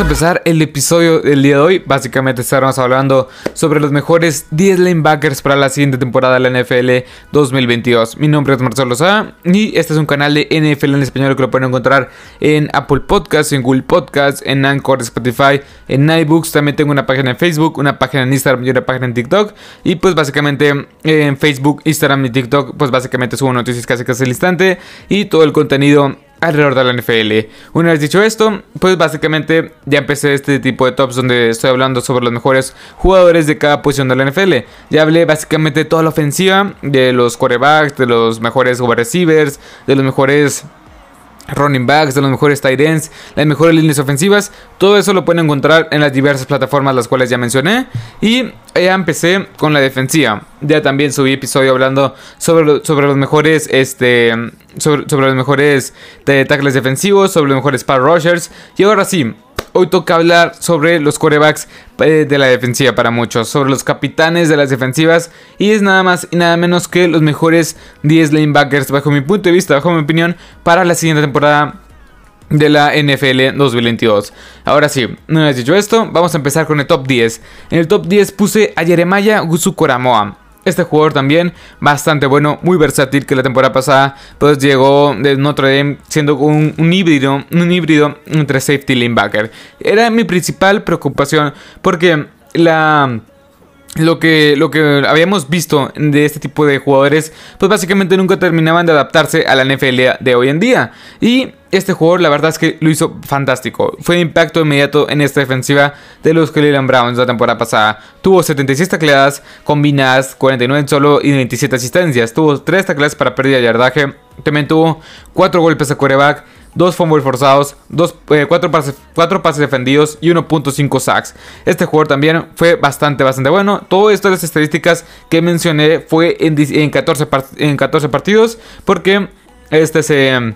A empezar el episodio del día de hoy. Básicamente estaremos hablando sobre los mejores 10 linebackers para la siguiente temporada de la NFL 2022. Mi nombre es Marcelo Sá y este es un canal de NFL en español que lo pueden encontrar en Apple Podcasts, en Google Podcasts, en Anchor, Spotify, en iBooks. También tengo una página en Facebook, una página en Instagram y una página en TikTok. Y pues básicamente en Facebook, Instagram y TikTok, pues básicamente subo noticias casi casi al instante y todo el contenido alrededor de la NFL. Una vez dicho esto, pues básicamente ya empecé este tipo de tops donde estoy hablando sobre los mejores jugadores de cada posición de la NFL. Ya hablé básicamente de toda la ofensiva, de los quarterbacks, de los mejores wide receivers, de los mejores running backs, de los mejores tight ends, las mejores líneas ofensivas. Todo eso lo pueden encontrar en las diversas plataformas las cuales ya mencioné. Y ya empecé con la defensiva. Ya también subí episodio hablando sobre, sobre los mejores este sobre, sobre los mejores tackles defensivos, sobre los mejores power rushers. Y ahora sí, hoy toca hablar sobre los corebacks eh, de la defensiva para muchos, sobre los capitanes de las defensivas y es nada más y nada menos que los mejores 10 linebackers bajo mi punto de vista, bajo mi opinión, para la siguiente temporada de la NFL 2022. Ahora sí, una vez dicho esto, vamos a empezar con el top 10. En el top 10 puse a Jeremiah Gusu este jugador también bastante bueno, muy versátil que la temporada pasada pues llegó de Notre Dame siendo un, híbrido, un híbrido entre safety y linebacker. Era mi principal preocupación porque la lo que, lo que habíamos visto de este tipo de jugadores, pues básicamente nunca terminaban de adaptarse a la NFL de hoy en día. Y este jugador, la verdad es que lo hizo fantástico. Fue impacto inmediato en esta defensiva de los Cleveland Browns la temporada pasada. Tuvo 76 tacleadas combinadas, 49 en solo y 27 asistencias. Tuvo 3 tacleadas para pérdida de yardaje. También tuvo 4 golpes a quarterback 2 fumbles forzados, 4, eh, pases, pases defendidos y 1.5 sacks. Este jugador también fue bastante, bastante bueno. Todas estas estadísticas que mencioné fue en, en, 14, en 14 partidos porque este se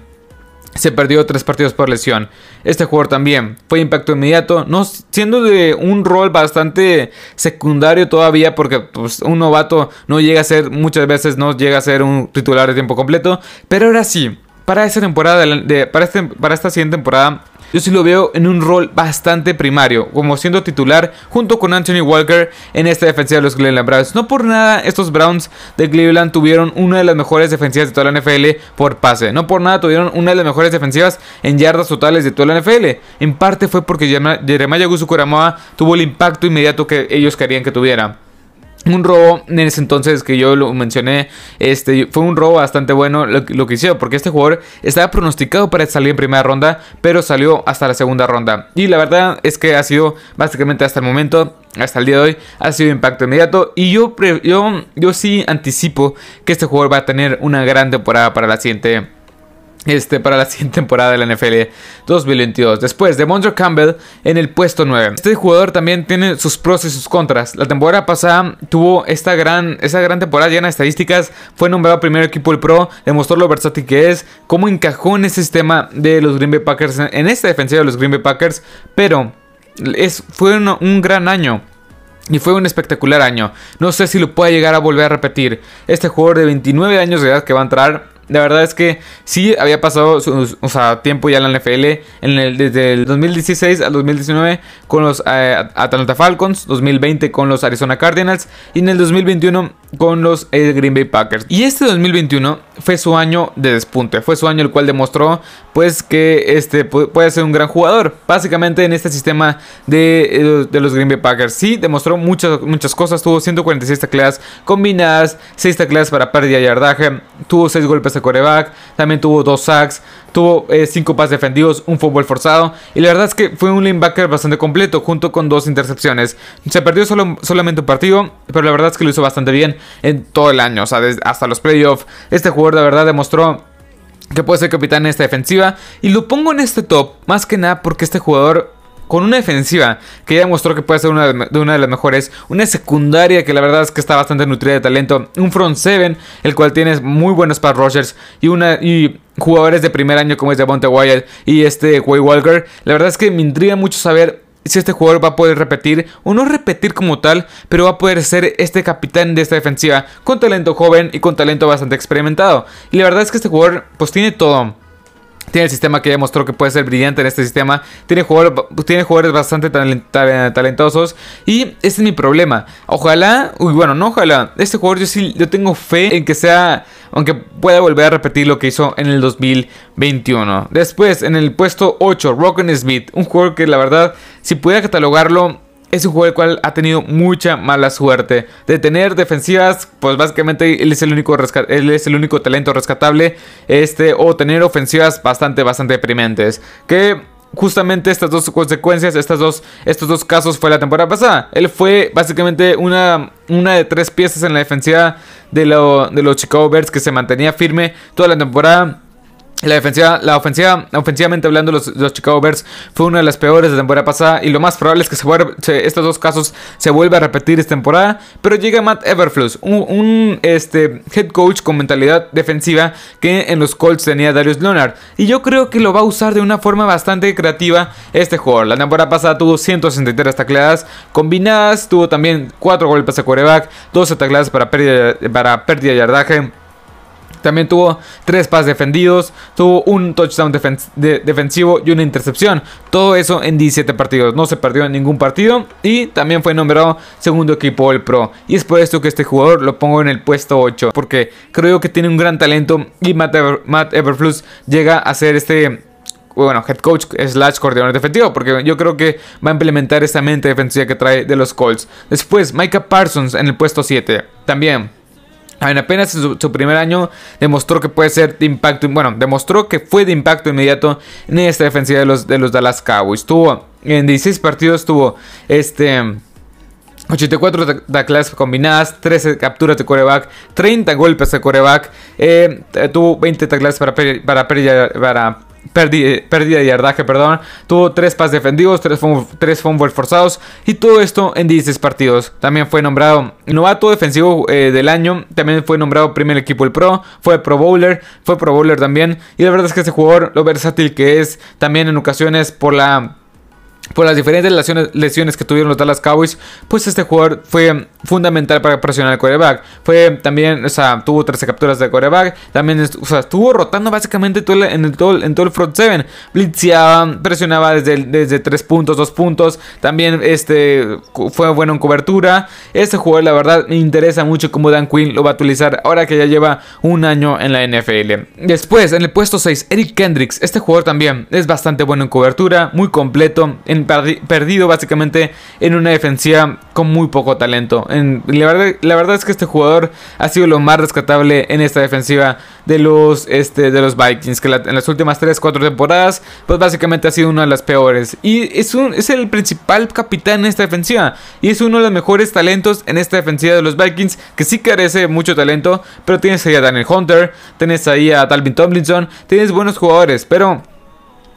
se perdió tres partidos por lesión. Este jugador también fue impacto inmediato, no siendo de un rol bastante secundario todavía, porque pues, un novato no llega a ser, muchas veces no llega a ser un titular de tiempo completo, pero ahora sí, para esta temporada, este, para esta siguiente temporada, yo sí lo veo en un rol bastante primario, como siendo titular junto con Anthony Walker en esta defensiva de los Cleveland Browns. No por nada estos Browns de Cleveland tuvieron una de las mejores defensivas de toda la NFL por pase. No por nada tuvieron una de las mejores defensivas en yardas totales de toda la NFL. En parte fue porque Jeremiah Gusu tuvo el impacto inmediato que ellos querían que tuviera. Un robo en ese entonces que yo lo mencioné, este fue un robo bastante bueno lo, que hicieron, porque este jugador estaba pronosticado para salir en primera ronda, pero salió hasta la segunda ronda. Y la verdad es que ha sido básicamente hasta el momento, hasta el día de hoy, ha sido impacto inmediato. Y yo, yo, yo sí anticipo que este jugador va a tener una gran temporada para la siguiente este, para la siguiente temporada de la NFL 2022. Después de Mondre Campbell en el puesto 9. Este jugador también tiene sus pros y sus contras. La temporada pasada tuvo esta gran, esta gran temporada llena de estadísticas. Fue nombrado primer equipo del Pro. Demostró lo versátil que es. Cómo encajó en ese sistema de los Green Bay Packers. En esta defensiva de los Green Bay Packers. Pero es, fue un gran año. Y fue un espectacular año. No sé si lo puede llegar a volver a repetir. Este jugador de 29 años de edad que va a entrar la verdad es que sí había pasado o sea, tiempo ya en la NFL, desde el 2016 al 2019 con los eh, Atlanta Falcons, 2020 con los Arizona Cardinals y en el 2021 con los eh, Green Bay Packers. Y este 2021 fue su año de despunte, fue su año el cual demostró pues que este puede ser un gran jugador. Básicamente en este sistema de, eh, los Green Bay Packers sí demostró muchas, muchas cosas, tuvo 146 tacleadas combinadas, 6 tacleadas para pérdida de yardaje, tuvo 6 golpes de coreback, también tuvo 2 sacks, tuvo 5 eh, pases defendidos, un fútbol forzado y la verdad es que fue un linebacker bastante completo junto con dos intercepciones. Se perdió solo, solamente un partido, pero la verdad es que lo hizo bastante bien en todo el año, o sea, hasta los playoffs. Este jugador de verdad demostró que puede ser capitán en esta defensiva. Y lo pongo en este top, más que nada porque este jugador con una defensiva que ya demostró que puede ser una de, una de las mejores, una secundaria que la verdad es que está bastante nutrida de talento, un front seven, el cual tiene muy buenos pass rushers y una y jugadores de primer año como es Devonta Wyatt y este Way Walker. La verdad es que me intriga mucho saber si este jugador va a poder repetir, o no repetir como tal, pero va a poder ser este capitán de esta defensiva, con talento joven y con talento bastante experimentado. Y la verdad es que este jugador pues tiene todo. Tiene el sistema que ya mostró que puede ser brillante en este sistema. Tiene jugadores, tiene jugadores bastante talentosos. Y este es mi problema. Ojalá, uy, bueno, no ojalá. Este jugador yo sí yo tengo fe en que sea, aunque pueda volver a repetir lo que hizo en el 2021. Después, en el puesto 8, Rocken Smith. Un jugador que la verdad, si pudiera catalogarlo es un jugador el cual ha tenido mucha mala suerte. De tener defensivas, pues básicamente él es el único talento rescatable, este o tener ofensivas bastante bastante deprimentes, que justamente estas dos consecuencias, estas dos, estos dos casos fue la temporada pasada. Él fue básicamente una, una de tres piezas en la defensiva de, de los Chicago Bears que se mantenía firme toda la temporada la defensiva, la ofensiva, ofensivamente hablando, los, Chicago Bears fue una de las peores de la temporada pasada. Y lo más probable es que estos dos casos se vuelva a repetir esta temporada. Pero llega Matt Everfluss, un, este, head coach con mentalidad defensiva que en los Colts tenía Darius Leonard. Y yo creo que lo va a usar de una forma bastante creativa este jugador. La temporada pasada tuvo 163 tacleadas combinadas, tuvo también 4 golpes a quarterback, 12 tacleadas para pérdida, para pérdida de yardaje. También tuvo tres pases defendidos, tuvo un touchdown defensivo y una intercepción. Todo eso en 17 partidos. No se perdió en ningún partido y también fue nombrado segundo equipo del Pro. Y es por esto que este jugador lo pongo en el puesto 8. Porque creo que tiene un gran talento y Matt, Everflux llega a ser este bueno, head coach slash coordinador defensivo, porque yo creo que va a implementar esa mente defensiva que trae de los Colts. Después, Micah Parsons en el puesto 7. También apenas en su, primer año demostró que puede ser de impacto, bueno, demostró que fue de impacto inmediato en esta defensiva de los, de los Dallas Cowboys. Tuvo en 16 partidos, tuvo este... 84 tacleadas combinadas, 13 capturas de coreback, 30 golpes de coreback, eh, tuvo 20 tacleadas para, para, para pérdida, de yardaje, perdón. Tuvo 3 pases defendidos, 3 fumbles forzados y todo esto en 16 partidos. También fue nombrado novato defensivo eh, del año, también fue nombrado primer equipo del Pro, fue Pro Bowler, fue Pro Bowler también. Y la verdad es que este jugador, lo versátil que es, también en ocasiones por la por las diferentes lesiones, que tuvieron los Dallas Cowboys, pues este jugador fue fundamental para presionar al coreback. Fue también, o sea, tuvo 13 capturas de coreback. También, o sea, estuvo rotando básicamente en todo el front 7. Blitzeaba, presionaba desde, desde 3 puntos, 2 puntos. También este, fue bueno en cobertura. Este jugador, la verdad, me interesa mucho cómo Dan Quinn lo va a utilizar ahora que ya lleva un año en la NFL. Después, en el puesto 6, Eric Kendricks. Este jugador también es bastante bueno en cobertura, muy completo perdido básicamente en una defensiva con muy poco talento. En, la, verdad, la, verdad, es que este jugador ha sido lo más rescatable en esta defensiva de los, este, de los Vikings, que en las últimas 3-4 temporadas, pues básicamente ha sido una de las peores. Y es, un, es el principal capitán en esta defensiva. Y es uno de los mejores talentos en esta defensiva de los Vikings, que sí carece mucho talento, pero tienes ahí a Daniel Hunter, tienes ahí a Talvin Tomlinson, tienes buenos jugadores, pero...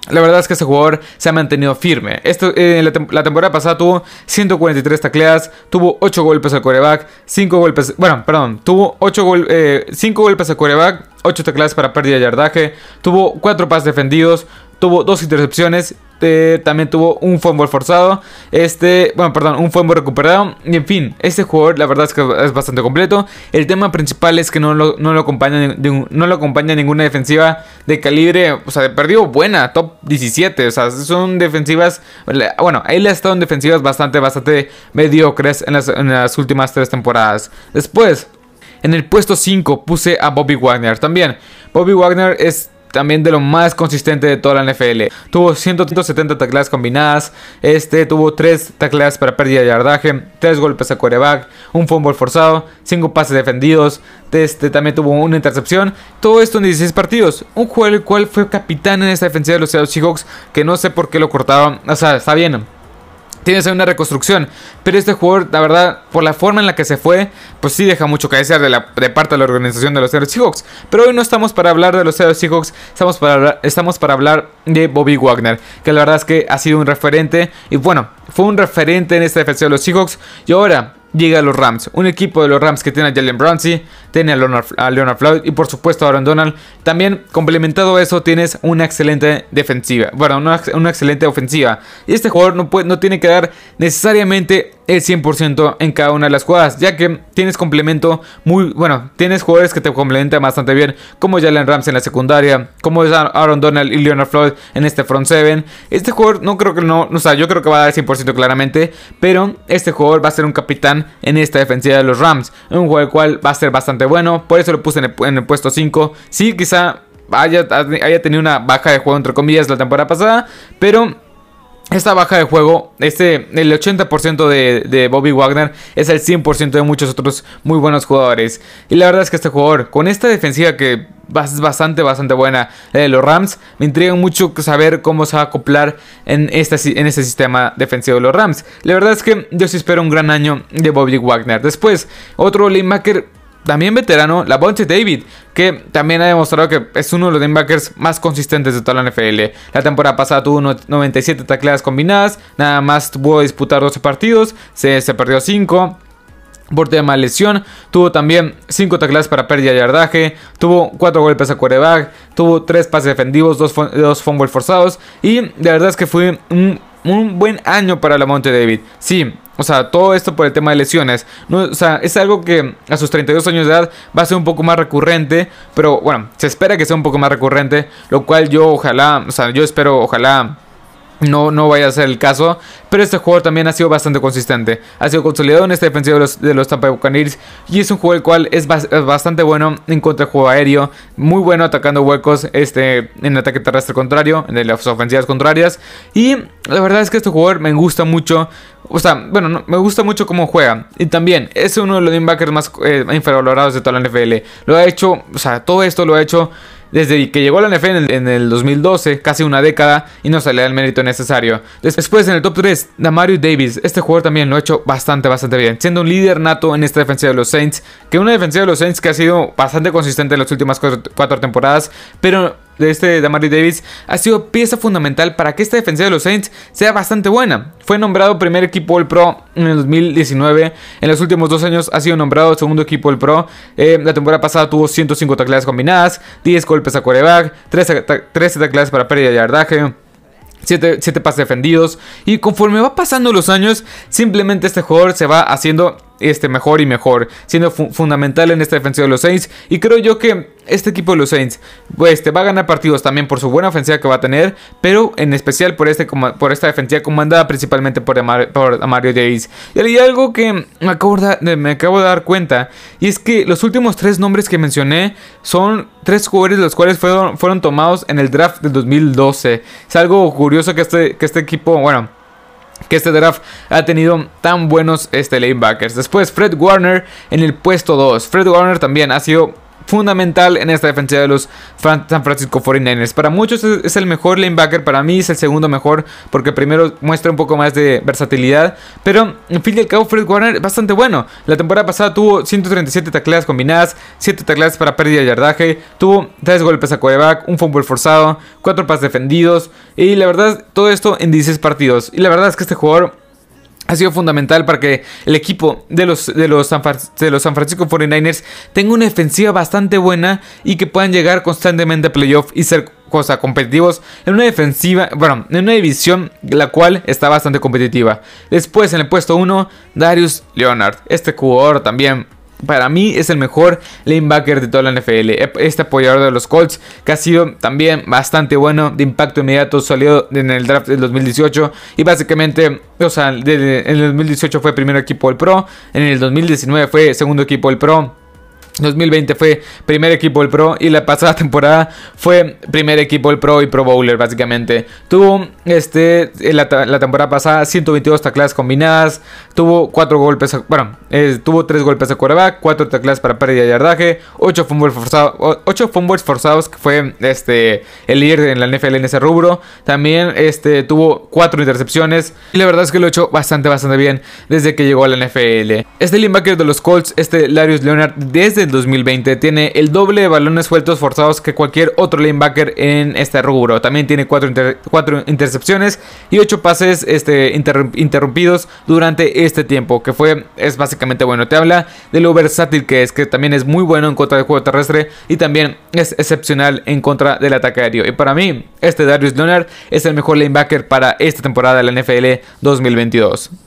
La verdad es que este jugador se ha mantenido firme. Esto, eh, la, temporada pasada tuvo 143 tacleadas, tuvo 8 golpes al coreback, 5 golpes, bueno, perdón, tuvo 8 eh, 5 golpes al coreback, 8 tacleadas para pérdida de yardaje, tuvo 4 pases defendidos, tuvo 2 intercepciones este, también tuvo un fumble forzado. Este, bueno, perdón, un fumble recuperado. Y en fin, este jugador la verdad es que es bastante completo. El tema principal es que no lo, no lo, acompaña, no lo acompaña ninguna defensiva de calibre, o sea, de perdido buena, top 17. O sea, son defensivas, bueno, él ha estado en defensivas bastante, bastante mediocres en las, en las últimas tres temporadas. Después, en el puesto 5 puse a Bobby Wagner también. Bobby Wagner es también de lo más consistente de toda la NFL. Tuvo 170 tacleadas combinadas, este tuvo 3 tacleadas para pérdida de yardaje, 3 golpes a quarterback, un fumble forzado, 5 pases defendidos, este también tuvo una intercepción. Todo esto en 16 partidos. Un juego el cual fue capitán en esta defensiva de los Seahawks que no sé por qué lo cortaban. O sea, está bien tienes una reconstrucción. Pero este jugador, la verdad, por la forma en la que se fue, pues sí deja mucho que desear de, parte de la organización de los Seattle Seahawks. Pero hoy no estamos para hablar de los Seattle Seahawks, estamos para, estamos para hablar de Bobby Wagner, que la verdad es que ha sido un referente. Y bueno, fue un referente en esta defensa de los Seahawks. Y ahora llega a los Rams. Un equipo de los Rams que tiene a Jalen Brownsy, tiene a Leonard, Floyd y por supuesto a Aaron Donald. También complementado a eso tienes una excelente defensiva. Bueno, una, excelente ofensiva. Y este jugador no, puede, no tiene que dar necesariamente el 100% en cada una de las jugadas, ya que tienes complemento muy bueno, tienes jugadores que te complementan bastante bien, como Jalen Ramsey en la secundaria, como es Aaron Donald y Leonard Floyd en este front seven. Este jugador no creo que no, o sea, yo creo que va a dar el 100% claramente, pero este jugador va a ser un capitán en esta defensiva de los Rams, un el cual va a ser bastante bueno, por eso lo puse en el, en el puesto 5. Sí, quizá haya, haya tenido una baja de juego entre comillas la temporada pasada, pero esta baja de juego, este, el 80% de, Bobby Wagner es el 100% de muchos otros muy buenos jugadores. Y la verdad es que este jugador, con esta defensiva que es bastante, bastante buena de los Rams, me intriga mucho saber cómo se va a acoplar en este, en este sistema defensivo de los Rams. La verdad es que yo sí espero un gran año de Bobby Wagner. Después, otro linebacker también veterano, la Bonte David, que también ha demostrado que es uno de los linebackers más consistentes de toda la NFL. La temporada pasada tuvo 97 tacleadas combinadas, nada más pudo disputar 12 partidos, se, perdió 5 por tema de lesión. Tuvo también 5 tacleadas para pérdida de yardaje. Tuvo 4 golpes a quarterback. Tuvo 3 pases defendidos, 2 dos, fumbles forzados. Y de verdad es que fue un, un buen año para la Monte David. Sí, o sea, todo esto por el tema de lesiones. O sea, es algo que a sus 32 años de edad va a ser un poco más recurrente. Pero bueno, se espera que sea un poco más recurrente. Lo cual yo ojalá, o sea, yo espero, ojalá no, no vaya a ser el caso. Pero este jugador también ha sido bastante consistente. Ha sido consolidado en esta defensiva de los, Tampa Buccaneers. Y es un juego el cual es, bastante bueno en contra del juego aéreo. Muy bueno atacando huecos este, en ataque terrestre contrario. En las ofensivas contrarias. Y la verdad es que este jugador me gusta mucho. O sea, bueno, me gusta mucho cómo juega. Y también es uno de los linebackers más eh, infravalorados de toda la NFL. Lo ha hecho, o sea, todo esto lo ha hecho desde que llegó a la NFL en el, 2012, casi una década, y no se le da el mérito necesario. Después en el top 3, Damario Davis, este jugador también lo ha hecho bastante, bastante bien, siendo un líder nato en esta defensiva de los Saints, que una defensiva de los Saints que ha sido bastante consistente en las últimas cuatro temporadas, pero de este Damari Davis ha sido pieza fundamental para que esta defensa de los Saints sea bastante buena. Fue nombrado primer equipo del Pro en el 2019. En los últimos dos años ha sido nombrado segundo equipo del Pro. Eh, la temporada pasada tuvo 105 tacleadas combinadas, 10 golpes a coreback, 13, 13 tacleadas para pérdida de yardaje. 7, pases defendidos. Y conforme va pasando los años, simplemente este jugador se va haciendo este, mejor y mejor, siendo fundamental en esta defensiva de los Saints. Y creo yo que este equipo de los Saints pues, te va a ganar partidos también por su buena ofensiva que va a tener, pero en especial por, este, por esta defensiva comandada principalmente por, Mario Davis. Y hay algo que me acabo, de, me acabo de dar cuenta, y es que los últimos tres nombres que mencioné son tres jugadores los cuales fueron, fueron tomados en el draft del 2012. Es algo curioso que este, que este equipo, bueno, que este draft ha tenido tan buenos este, lanebackers. Después Fred Warner en el puesto 2. Fred Warner también ha sido fundamental en esta defensiva de los San Francisco 49ers. Para muchos es el mejor linebacker, para mí es el segundo mejor porque primero muestra un poco más de versatilidad, pero en fin y al cabo Fred Warner es bastante bueno. La temporada pasada tuvo 137 tacleadas combinadas, 7 tacleadas para pérdida de yardaje, tuvo 3 golpes a quarterback, un fumble forzado, 4 pases defendidos y la verdad todo esto en 16 partidos. Y la verdad es que este jugador ha sido fundamental para que el equipo de los, de los, San, Francisco 49ers tenga una defensiva bastante buena y que puedan llegar constantemente a playoff y ser cosa competitivos en una defensiva, bueno, en una división la cual está bastante competitiva. Después en el puesto 1, Darius Leonard. Este jugador también para mí es el mejor lanebacker de toda la NFL. Este apoyador de los Colts, que ha sido también bastante bueno, de impacto inmediato, salió en el draft del 2018. Y básicamente, o sea, en el 2018 fue primer equipo del Pro, en el 2019 fue segundo equipo del Pro. 2020 fue primer equipo del Pro y la pasada temporada fue primer equipo del Pro y Pro Bowler básicamente. Tuvo este la, temporada pasada 122 tacleadas combinadas, tuvo 4 golpes, bueno, tuvo 3 golpes de quarterback, 4 tacleadas para pérdida de yardaje, 8 fumbles forzados, 8 fumbles forzados que fue este el líder en la NFL en ese rubro. También este tuvo 4 intercepciones y la verdad es que lo ha hecho bastante bastante bien desde que llegó a la NFL. Este linebacker de los Colts, este Larius Leonard desde 2020 tiene el doble de balones sueltos forzados que cualquier otro linebacker en este rubro. También tiene 4 cuatro, intercepciones y 8 pases este, interrumpidos durante este tiempo, que fue, es básicamente bueno. Te habla de lo versátil que es, que también es muy bueno en contra del juego terrestre y también es excepcional en contra del ataque aéreo. Y para mí, este Darius Leonard es el mejor linebacker para esta temporada de la NFL 2022.